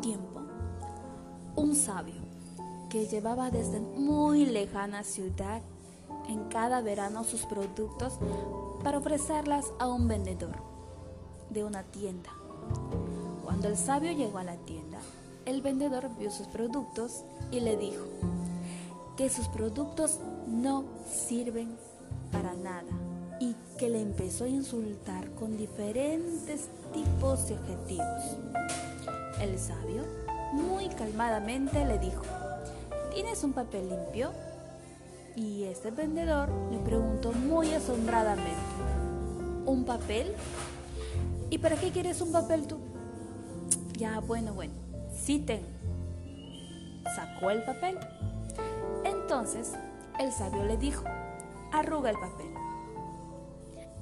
un tiempo, un sabio que llevaba desde muy lejana ciudad en cada verano sus productos para ofrecerlas a un vendedor de una tienda. Cuando el sabio llegó a la tienda, el vendedor vio sus productos y le dijo que sus productos no sirven para nada y que le empezó a insultar con diferentes tipos de objetivos. El sabio, muy calmadamente, le dijo, ¿tienes un papel limpio? Y este vendedor le preguntó muy asombradamente, ¿un papel? ¿Y para qué quieres un papel tú? Ya, bueno, bueno, sí tengo. Sacó el papel. Entonces el sabio le dijo, arruga el papel.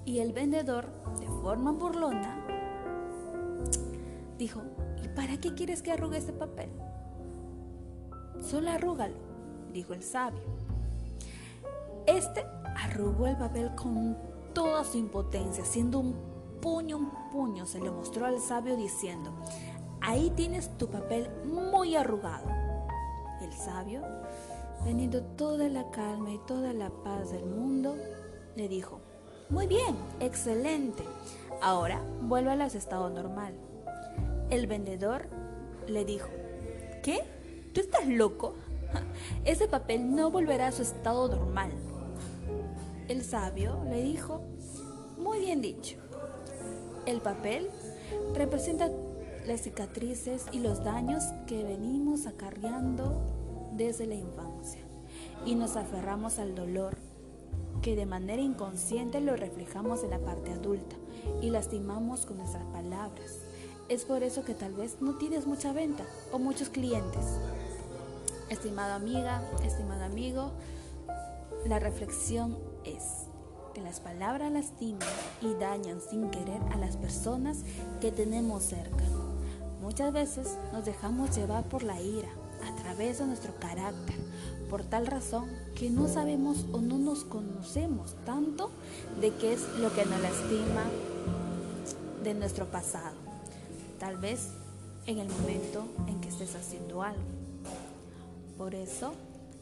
Y el vendedor, de forma burlona, dijo, ¿y para qué quieres que arrugue este papel? Solo arrúgalo, dijo el sabio. Este arrugó el papel con toda su impotencia, haciendo un puño, un puño, se le mostró al sabio diciendo, ahí tienes tu papel muy arrugado. El sabio, teniendo toda la calma y toda la paz del mundo, le dijo, muy bien, excelente, ahora vuelve a su estado normal. El vendedor le dijo, ¿qué? ¿Tú estás loco? Ese papel no volverá a su estado normal. El sabio le dijo, muy bien dicho. El papel representa las cicatrices y los daños que venimos acarreando desde la infancia y nos aferramos al dolor que de manera inconsciente lo reflejamos en la parte adulta y lastimamos con nuestras palabras. Es por eso que tal vez no tienes mucha venta o muchos clientes. Estimada amiga, estimado amigo, la reflexión es que las palabras lastiman y dañan sin querer a las personas que tenemos cerca. Muchas veces nos dejamos llevar por la ira a través de nuestro carácter, por tal razón que no sabemos o no nos conocemos tanto de qué es lo que nos lastima de nuestro pasado. Tal vez en el momento en que estés haciendo algo. Por eso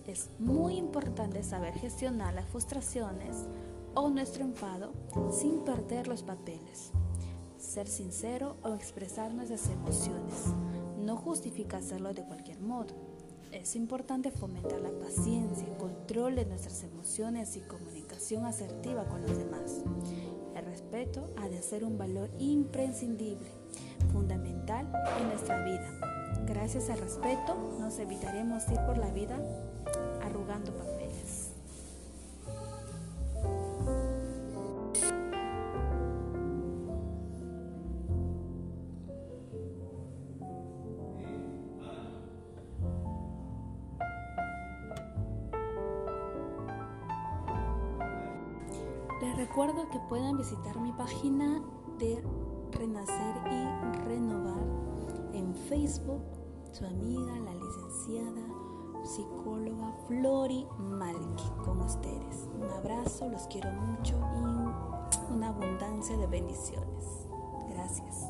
es muy importante saber gestionar las frustraciones o nuestro enfado sin perder los papeles. Ser sincero o expresar nuestras emociones no justifica hacerlo de cualquier modo. Es importante fomentar la paciencia, control de nuestras emociones y comunicación asertiva con los demás. El respeto ha de ser un valor imprescindible, fundamental en nuestra vida. Gracias al respeto nos evitaremos ir por la vida arrugando papeles. Les recuerdo que pueden visitar mi página de Renacer y Renovar en Facebook, su amiga, la licenciada psicóloga Flori Malki con ustedes. Un abrazo, los quiero mucho y una abundancia de bendiciones. Gracias.